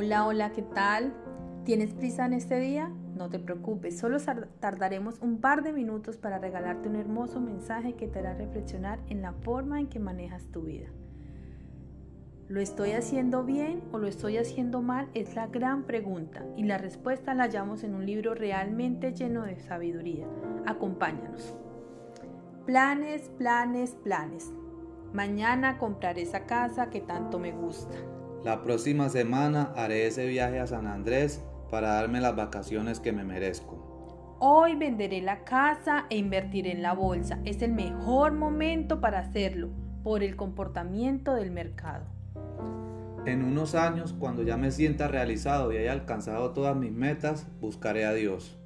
Hola, hola, ¿qué tal? ¿Tienes prisa en este día? No te preocupes, solo tardaremos un par de minutos para regalarte un hermoso mensaje que te hará reflexionar en la forma en que manejas tu vida. ¿Lo estoy haciendo bien o lo estoy haciendo mal? Es la gran pregunta y la respuesta la hallamos en un libro realmente lleno de sabiduría. Acompáñanos. Planes, planes, planes. Mañana compraré esa casa que tanto me gusta. La próxima semana haré ese viaje a San Andrés para darme las vacaciones que me merezco. Hoy venderé la casa e invertiré en la bolsa. Es el mejor momento para hacerlo por el comportamiento del mercado. En unos años, cuando ya me sienta realizado y haya alcanzado todas mis metas, buscaré a Dios.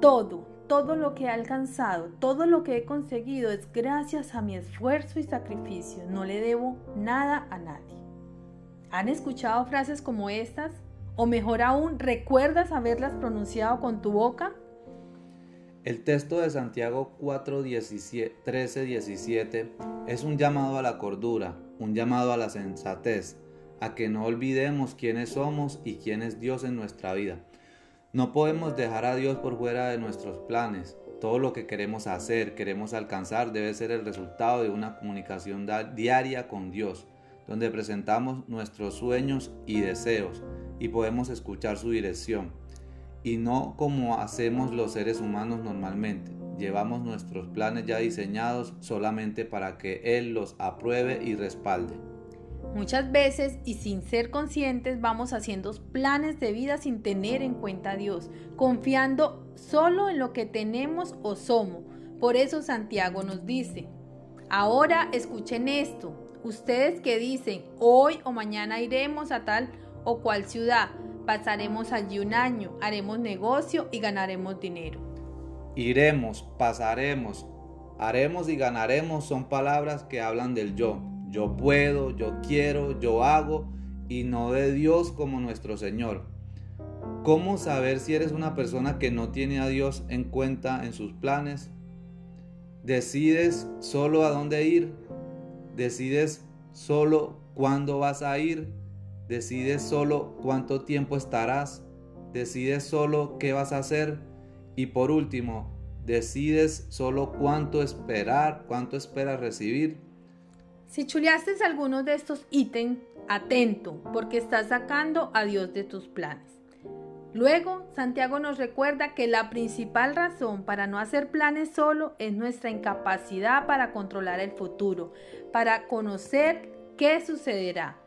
Todo, todo lo que he alcanzado, todo lo que he conseguido es gracias a mi esfuerzo y sacrificio. No le debo nada a nadie. ¿Han escuchado frases como estas? O mejor aún, ¿recuerdas haberlas pronunciado con tu boca? El texto de Santiago 4, 13, 17 es un llamado a la cordura, un llamado a la sensatez, a que no olvidemos quiénes somos y quién es Dios en nuestra vida. No podemos dejar a Dios por fuera de nuestros planes. Todo lo que queremos hacer, queremos alcanzar, debe ser el resultado de una comunicación diaria con Dios donde presentamos nuestros sueños y deseos y podemos escuchar su dirección. Y no como hacemos los seres humanos normalmente. Llevamos nuestros planes ya diseñados solamente para que Él los apruebe y respalde. Muchas veces y sin ser conscientes vamos haciendo planes de vida sin tener en cuenta a Dios, confiando solo en lo que tenemos o somos. Por eso Santiago nos dice, ahora escuchen esto, Ustedes que dicen, hoy o mañana iremos a tal o cual ciudad, pasaremos allí un año, haremos negocio y ganaremos dinero. Iremos, pasaremos, haremos y ganaremos son palabras que hablan del yo. Yo puedo, yo quiero, yo hago y no de Dios como nuestro Señor. ¿Cómo saber si eres una persona que no tiene a Dios en cuenta en sus planes? ¿Decides solo a dónde ir? decides solo cuándo vas a ir, decides solo cuánto tiempo estarás, decides solo qué vas a hacer y por último, decides solo cuánto esperar, cuánto esperas recibir. Si chuleaste algunos de estos ítems, atento, porque estás sacando a Dios de tus planes. Luego, Santiago nos recuerda que la principal razón para no hacer planes solo es nuestra incapacidad para controlar el futuro, para conocer qué sucederá.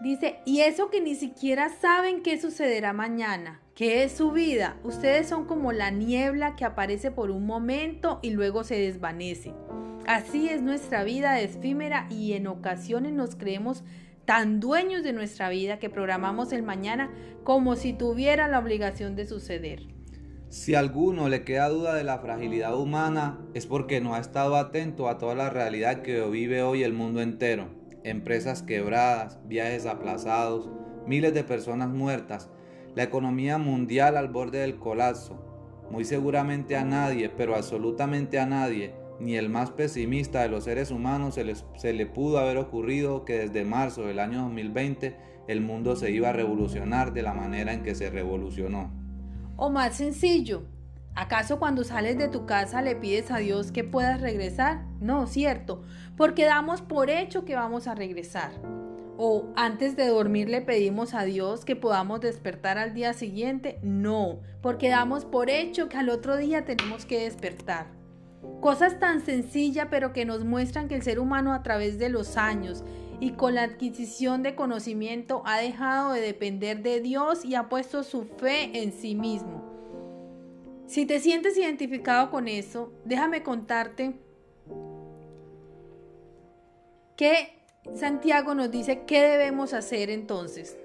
Dice, y eso que ni siquiera saben qué sucederá mañana, qué es su vida. Ustedes son como la niebla que aparece por un momento y luego se desvanece. Así es nuestra vida efímera y en ocasiones nos creemos tan dueños de nuestra vida que programamos el mañana como si tuviera la obligación de suceder. Si a alguno le queda duda de la fragilidad humana, es porque no ha estado atento a toda la realidad que vive hoy el mundo entero. Empresas quebradas, viajes aplazados, miles de personas muertas, la economía mundial al borde del colapso. Muy seguramente a nadie, pero absolutamente a nadie, ni el más pesimista de los seres humanos se, le pudo haber ocurrido que desde marzo del año 2020 el mundo se iba a revolucionar de la manera en que se revolucionó. O más sencillo, ¿acaso cuando sales de tu casa le pides a Dios que puedas regresar? No, cierto, porque damos por hecho que vamos a regresar. O antes de dormir le pedimos a Dios que podamos despertar al día siguiente. No, porque damos por hecho que al otro día tenemos que despertar. Cosas tan sencillas pero que nos muestran que el ser humano a través de los años y con la adquisición de conocimiento ha dejado de depender de Dios y ha puesto su fe en sí mismo. Si te sientes identificado con eso, déjame contarte que Santiago nos dice qué debemos hacer entonces.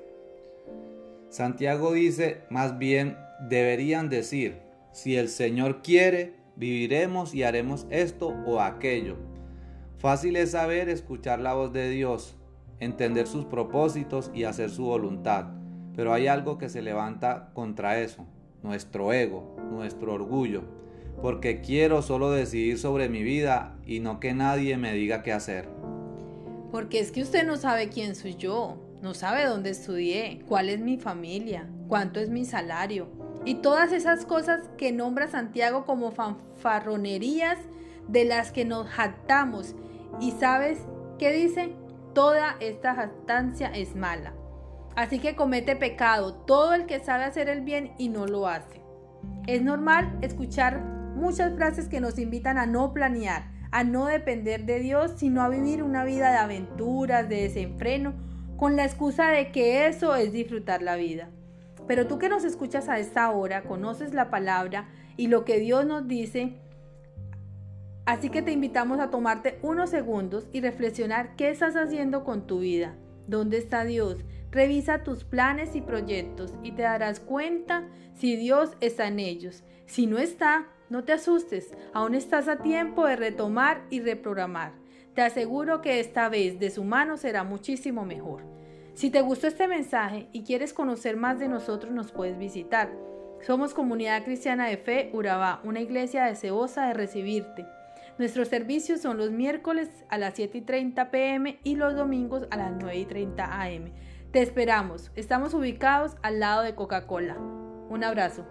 Santiago dice, más bien deberían decir, si el Señor quiere, viviremos y haremos esto o aquello. Fácil es saber escuchar la voz de Dios, entender sus propósitos y hacer su voluntad, pero hay algo que se levanta contra eso, nuestro ego, nuestro orgullo, porque quiero solo decidir sobre mi vida y no que nadie me diga qué hacer. Porque es que usted no sabe quién soy yo. no sabe dónde estudié, cuál es mi familia, cuánto es mi salario y todas esas cosas que nombra Santiago como fanfarronerías de las que nos jactamos. Y sabes qué dice? Toda esta jactancia es mala. Así que comete pecado todo el que sabe hacer el bien y no lo hace. Es normal escuchar muchas frases que nos invitan a no planear, a no depender de Dios, sino a vivir una vida de aventuras, de desenfreno, con la excusa de que eso es disfrutar la vida. Pero tú que nos escuchas a esta hora, conoces la palabra y lo que Dios nos dice, así que te invitamos a tomarte unos segundos y reflexionar qué estás haciendo con tu vida, dónde está Dios. Revisa tus planes y proyectos y te darás cuenta si Dios está en ellos. Si no está, no te asustes, aún estás a tiempo de retomar y reprogramar. Te aseguro que esta vez de su mano será muchísimo mejor. Si te gustó este mensaje y quieres conocer más de nosotros, nos puedes visitar. Somos Comunidad Cristiana de Fe Urabá, una iglesia deseosa de recibirte. Nuestros servicios son los miércoles a las 7 y 30 pm y los domingos a las 9 y 30 am. Te esperamos. Estamos ubicados al lado de Coca-Cola. Un abrazo.